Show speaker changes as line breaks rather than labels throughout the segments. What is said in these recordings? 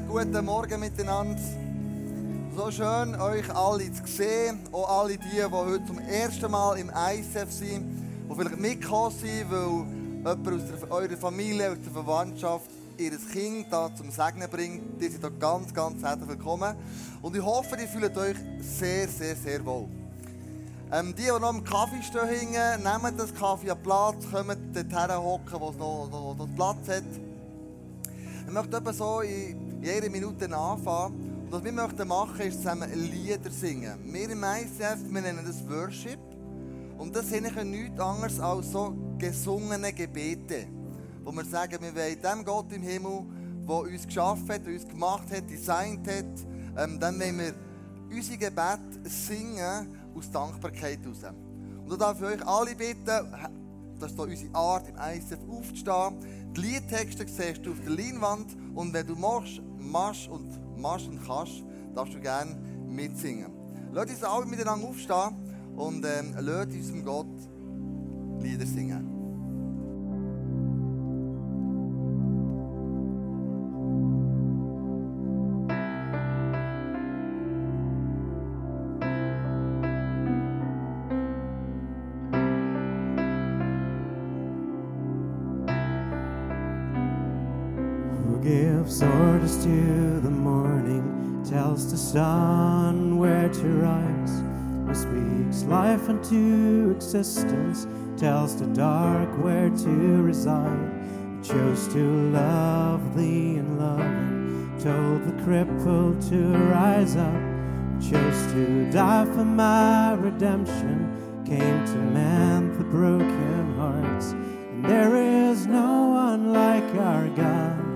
guten, Morgen miteinander. So schön, euch alle zu sehen. Auch alle die, die heute zum ersten Mal im ISF sind, die vielleicht mitgekommen sind, weil jemand aus eurer Familie, aus der Verwandtschaft ihr Kind da zum Segnen bringt. Die sind hier ganz, ganz herzlich willkommen. Und ich hoffe, ihr fühlt euch sehr, sehr, sehr wohl. Ähm, die, die noch im Kaffee stehen, nehmen das Kaffee an Platz, kommen dorthin hocken, wo es noch, noch, noch Platz hat. Ich möchte eben so in jeder Minute anfangen. Und was wir möchten machen, ist zusammen Lieder singen. Wir im ICF, wir nennen das Worship. Und das sind nichts anderes als so gesungene Gebete. Wo wir sagen, wir wollen dem Gott im Himmel, der uns geschaffen hat, uns gemacht hat, designt hat, ähm, dann wollen wir unsere Gebete singen aus Dankbarkeit heraus. Und da darf ich euch alle bitten, das ist hier unsere Art, im ICF aufzustehen. Die Liedtexte siehst du auf der Leinwand und wenn du machst, machst und machst und kannst, darfst du gerne mitsingen. Lass uns alle miteinander aufstehen und ähm, lass unserem Gott Lieder singen.
To the morning, tells the sun where to rise. Who speaks life unto existence, tells the dark where to reside. He chose to love thee and loving, told the crippled to rise up. He chose to die for my redemption, came to mend the broken hearts. And there is no one like our God.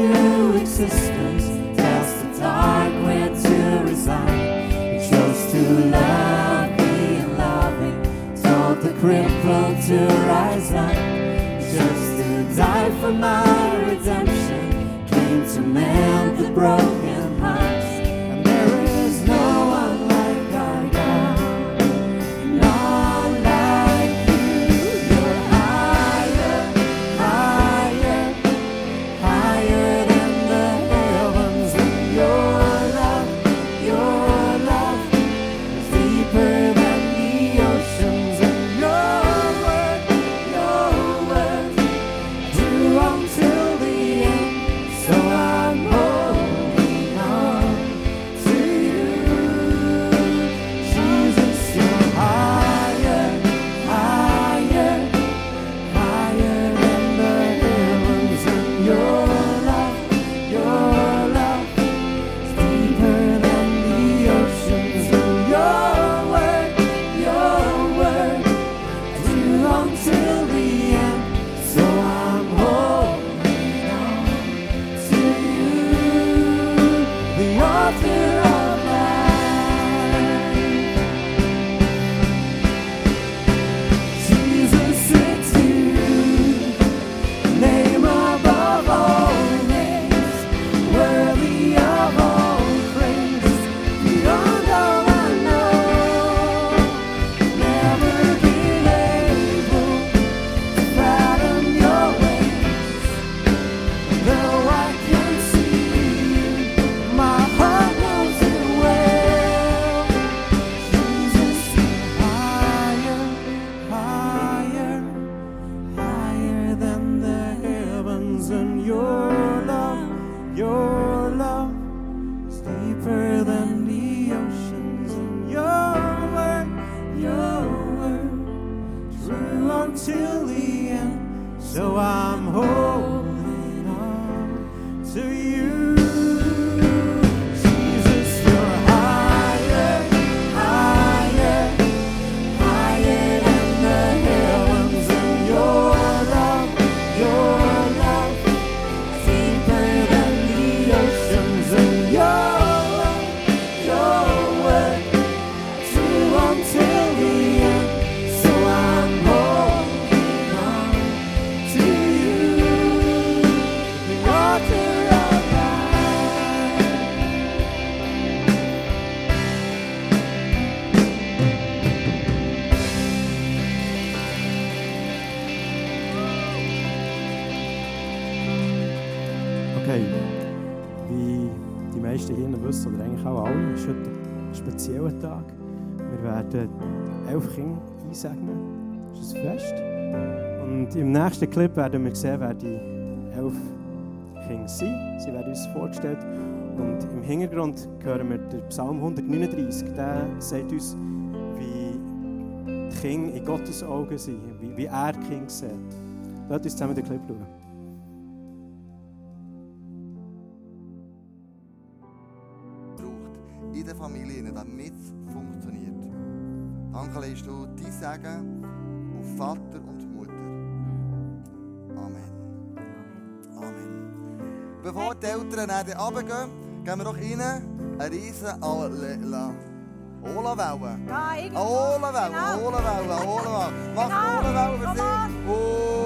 To existence, tells the dark where to reside. It chose to love, me be loving, told the crippled to rise up. It chose to die for my redemption, came to mend the broken. So I Gottesdienst. Und im nächsten Clip werden wir sehen, wer die elf Kinder sind. Sie werden uns vorgestellt. Und im Hintergrund hören wir den Psalm 139. Der sagt uns, wie die Kinder in Gottes Augen sind, wie, wie er die Kinder sieht. Lasst uns zusammen den Clip schauen.
in der Familie, damit es funktioniert. Danke, lässt du dein Segen Vater und Mutter. Amen. Amen. Bevor die Eltern nach dann Abend gehen gehen wir doch rein, eine riesen Alleluia. Olawellen.
Ja, Olawellen,
Olawellen, Olawellen. Mach Olawellen für sie.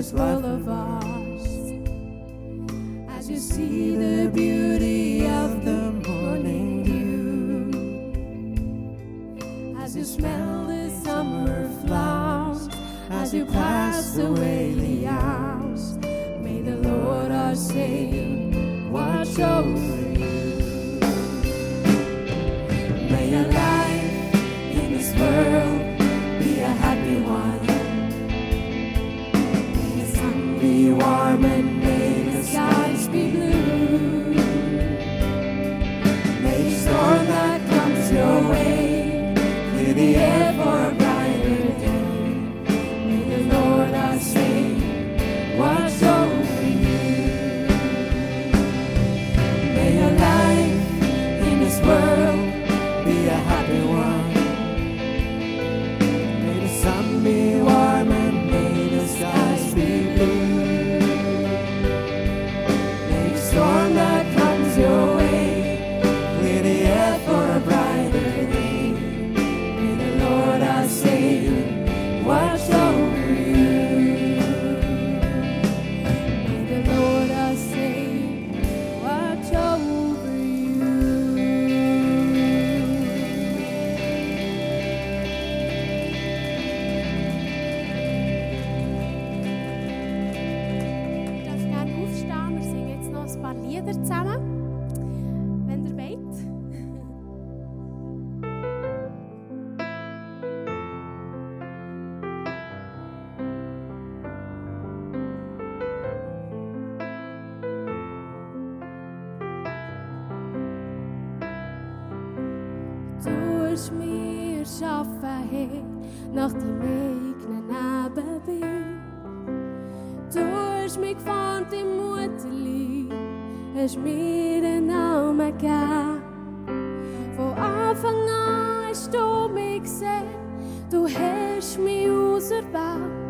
this life of ours. As you see the beauty of the morning dew, as you smell the summer flowers, as you pass away the hours, may the Lord our Savior watch over you. May your life in this world. moment einen Namen gegeben. Von Anfang an hast du mich gesehen, du hast mich auserwählt.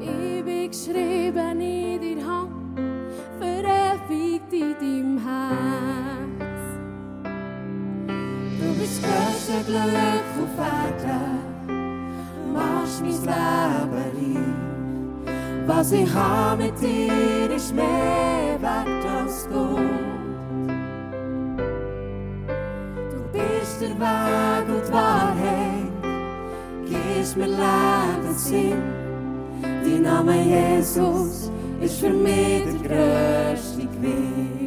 Ich bin geschrieben in deiner Hand, verewigt in deinem Herz. Du bist größte Glück auf Erden, machst mein Leben rein. Was ich habe mit dir ist mehr wert Du bist der Weg und Wahrheit, gibst mir Lebenssinn. Dein Name Jesus ist für mich der größte Gewinn.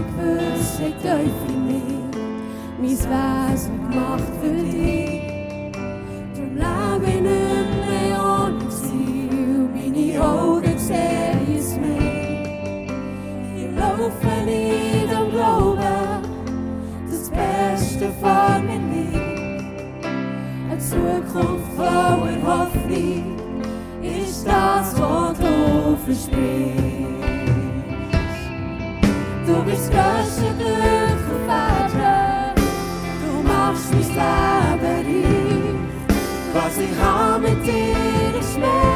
Gewissheit tief in mir, mein Wesen gemacht für dich. Drum lebe ich nicht mehr ohne Ziel, meine Augen sehen es mehr. Ich laufe nicht am Glauben, das Beste vor mir liegt. Eine Zukunft voller Hoffnung ist das, was du versprichst. Mein Leben reich. Was ich habe mit dir ist mehr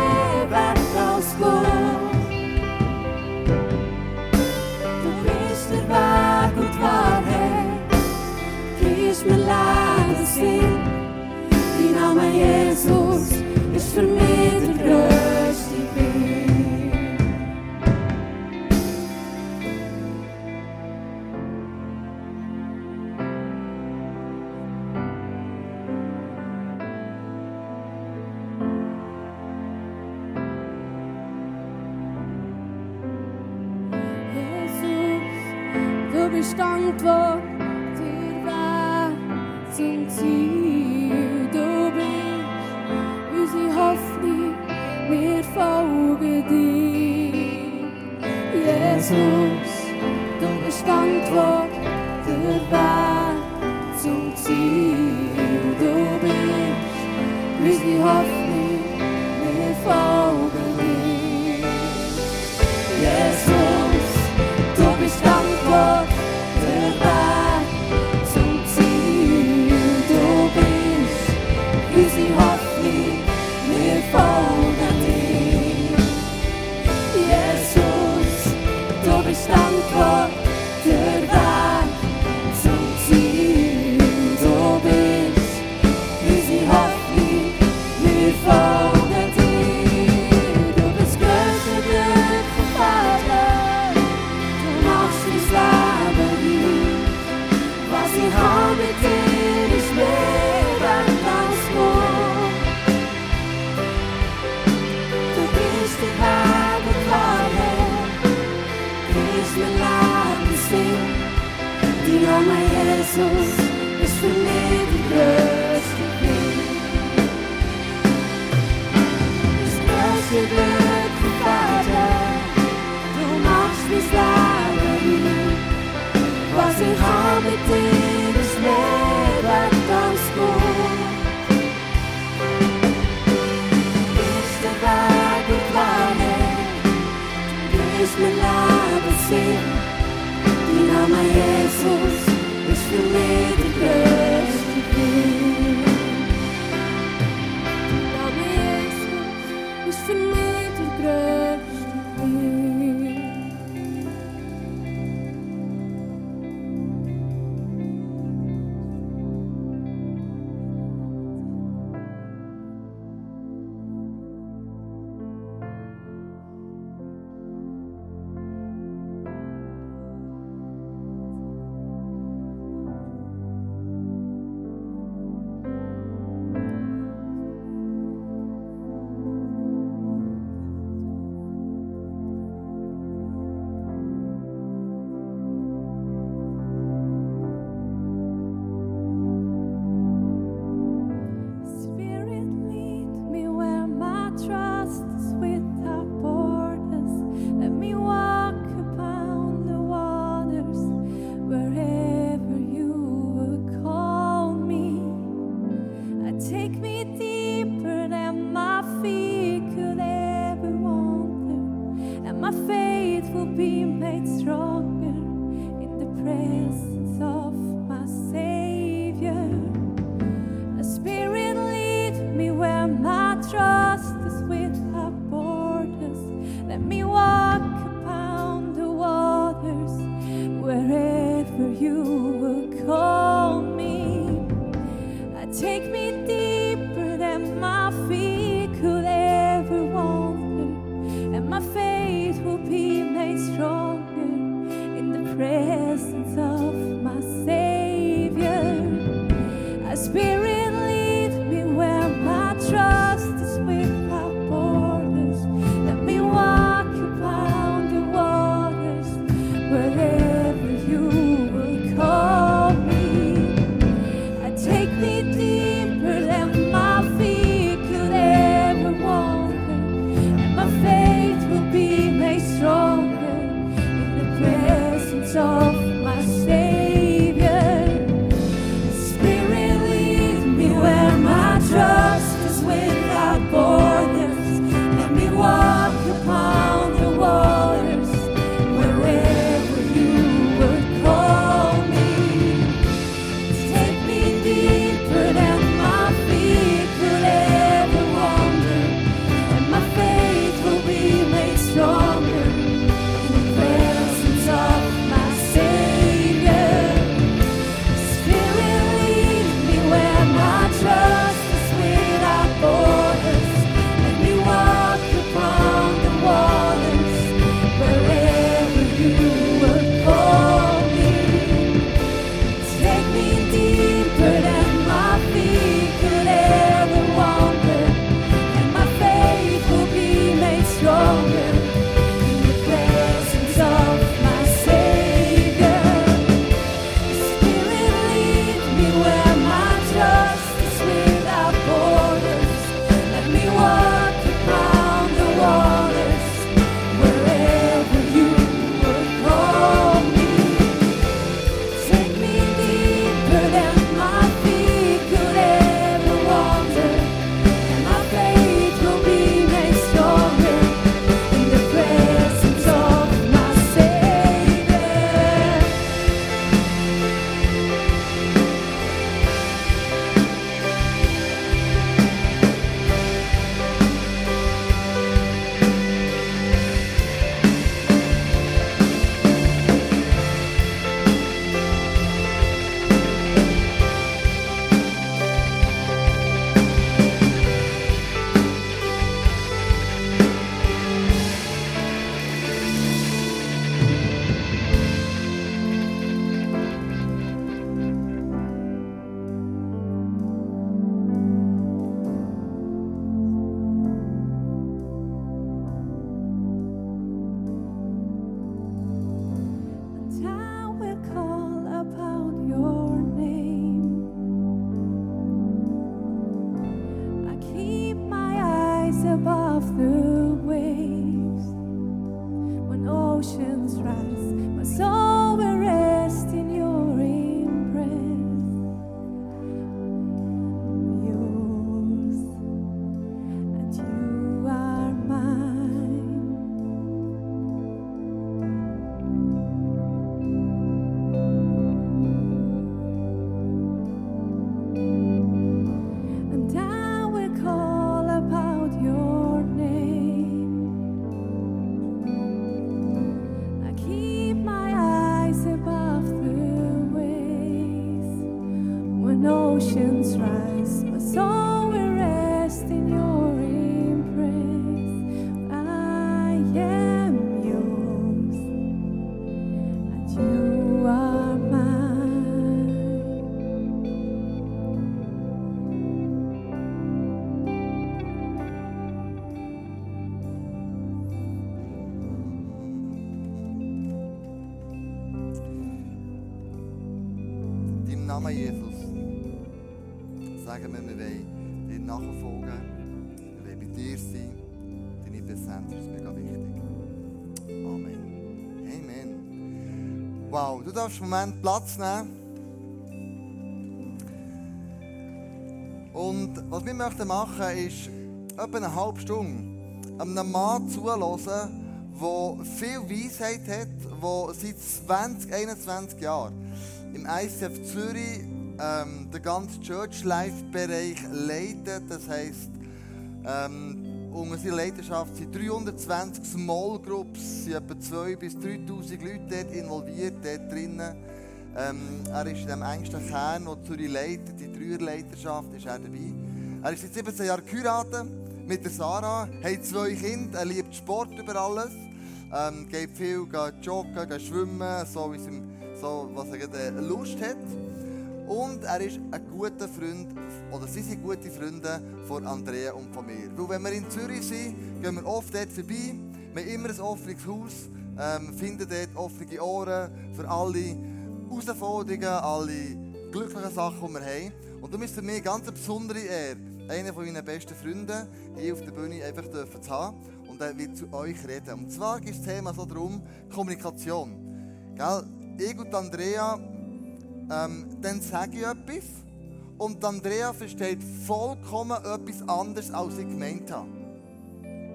die Antwort, der Weg zum Ziel. Du bist unsere Hoffnung, wir folgen dir. Jesus, du bist Antwort, der Weg zum Ziel. Du bist unsere Hoffnung, infinito grande. and my faith will be made stronger in the presence of
so darfst einen Moment Platz nehmen. Und was wir möchten machen, ist etwa eine halbe Stunde einem Mann zuhören, der viel Weisheit hat, der seit 20, 21 Jahren im ICF Zürich ähm, den ganzen Church Life Bereich leitet. Das heisst, ähm, unter seiner Leidenschaft sind 320 Small Groups, sind etwa 2.000 bis 3'000 Leute dort involviert, dort drinnen. Ähm, er ist in dem engsten Kern, der Zürich leitet, die Dreierleiterschaft, ist er dabei. Er ist seit 17 Jahren geheiratet mit der Sarah, hat zwei Kinder, er liebt Sport über alles, ähm, geht viel geht joggen, geht schwimmen, so, wie es ihm, so was er gerade Lust hat. Und er ist ein guter Freund, oder sie sind gute Freunde von Andrea und von mir. Weil wenn wir in Zürich sind, gehen wir oft dort vorbei. Wir haben immer ein offenes Haus, ähm, finden dort offene Ohren für alle Herausforderungen, alle glücklichen Sachen, die wir haben. Und darum ist für mich eine ganz besondere Ehre, einen von meinen besten Freunden hier auf der Bühne einfach zu haben. Und er wird zu euch reden. Und zwar geht das Thema so darum, Kommunikation. Gell? Ich und Andrea ähm, dann sage ich etwas und Andrea versteht vollkommen etwas anderes, als ich gemeint habe.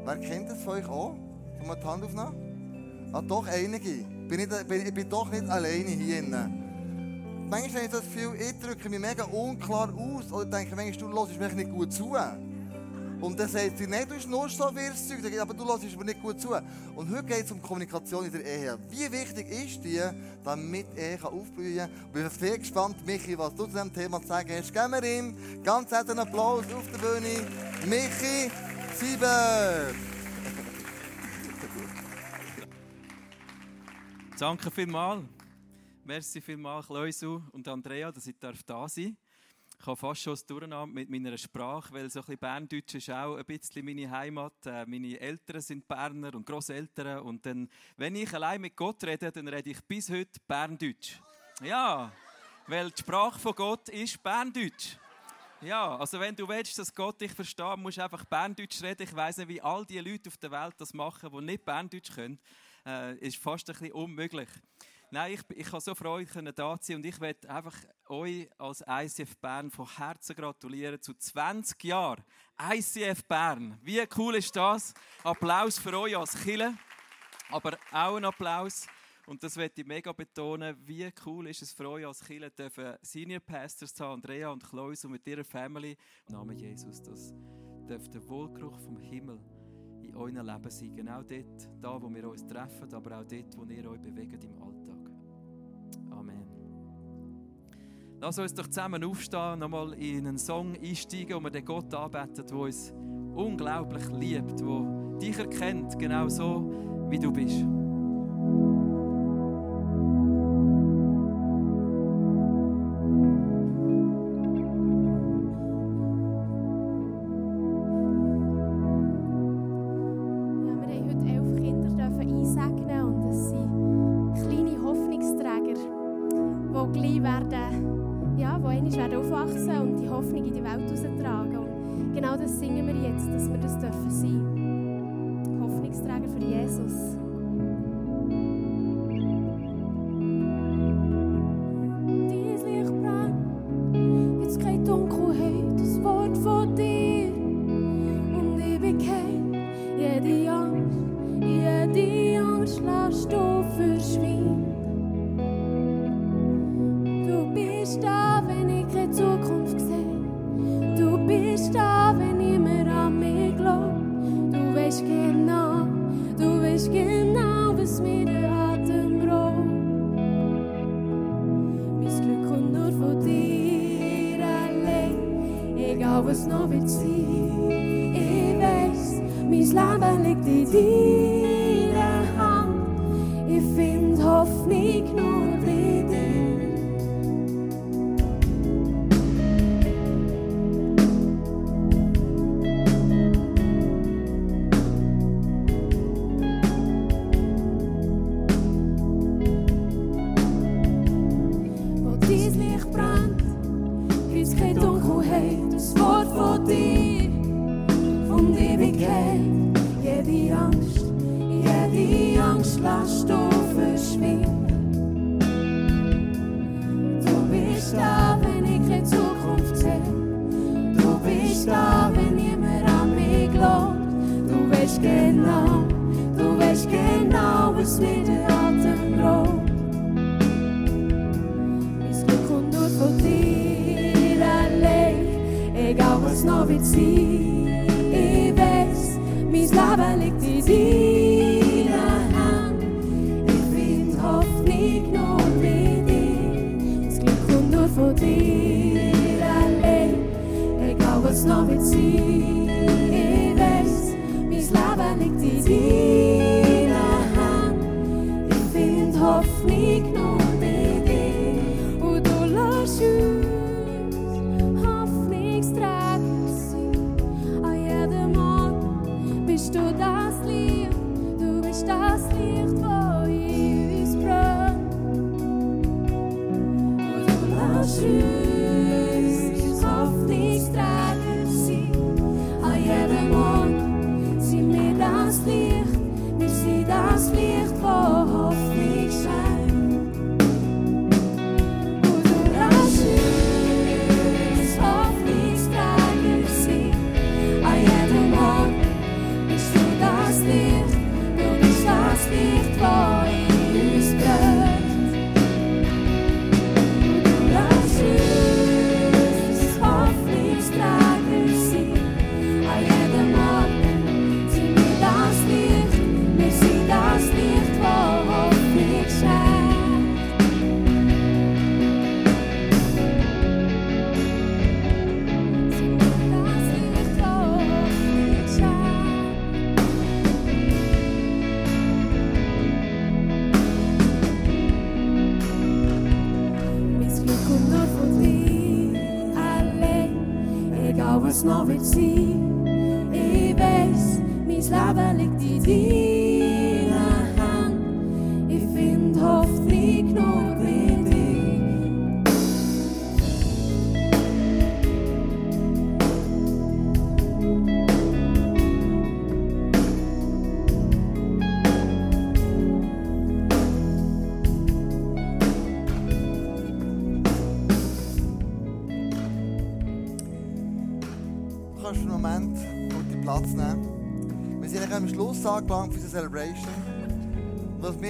Wer kennt das von euch auch? Kann man die Hand aufnehmen? Ah, doch, einige. Bin ich, bin, ich bin doch nicht alleine hier. Manchmal habe ich das Gefühl, ich drücke mich mega unklar aus oder denke manchmal, du hörst mir nicht gut zu. Und dann sagt sie, nein, du bist nur so Zeug, aber du hörst mir nicht gut zu. Und heute geht es um Kommunikation in der Ehe. Wie wichtig ist die, damit Ehe aufblühen kann? Ich bin sehr gespannt, Michi, was du zu diesem Thema zu sagen hast. Geben wir ihm ganz herzlichen Applaus auf der Bühne. Michi Sieber.
Danke vielmals. Merci vielmals, Kleusu und Andrea, dass ich da sein darf. Ich habe fast schon das Durcheinander mit meiner Sprache, weil so ein bisschen Berndeutsch ist auch ein bisschen meine Heimat. Äh, Meine Eltern sind Berner und Grosseltern. Und dann, wenn ich allein mit Gott rede, dann rede ich bis heute Berndeutsch. Ja, weil die Sprache von Gott ist Berndeutsch. Ja, also wenn du willst, dass Gott dich versteht, musst du einfach Berndeutsch reden. Ich weiß nicht, wie all die Leute auf der Welt das machen, die nicht Berndeutsch können. Äh, ist fast ein bisschen unmöglich. Nein, ich, ich habe so Freude, können da sein und ich möchte einfach euch als ICF Bern von Herzen gratulieren zu 20 Jahren ICF Bern. Wie cool ist das? Applaus für euch als Kille, aber auch ein Applaus. Und das möchte ich mega betonen, wie cool ist es für euch als Kille, dürfen Senior Pastors zu Andrea und Chloe und mit ihrer Family. Im Namen Jesus, das dürfte der Wohlgeruch vom Himmel in eurem Leben sein. Genau dort, da wo wir uns treffen, aber auch dort, wo ihr euch bewegt im Alltag. Lass uns doch zusammen aufstehen, nochmal in einen Song einsteigen, wo wir den Gott anbeten, der uns unglaublich liebt, der dich erkennt, genau so, wie du bist.
Einmal werden aufwachsen und die Hoffnung in die Welt heraustragen. Und genau das singen wir jetzt, dass wir das dürfen sein. Hoffnungsträger für Jesus.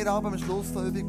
Aber am Schluss noch übrig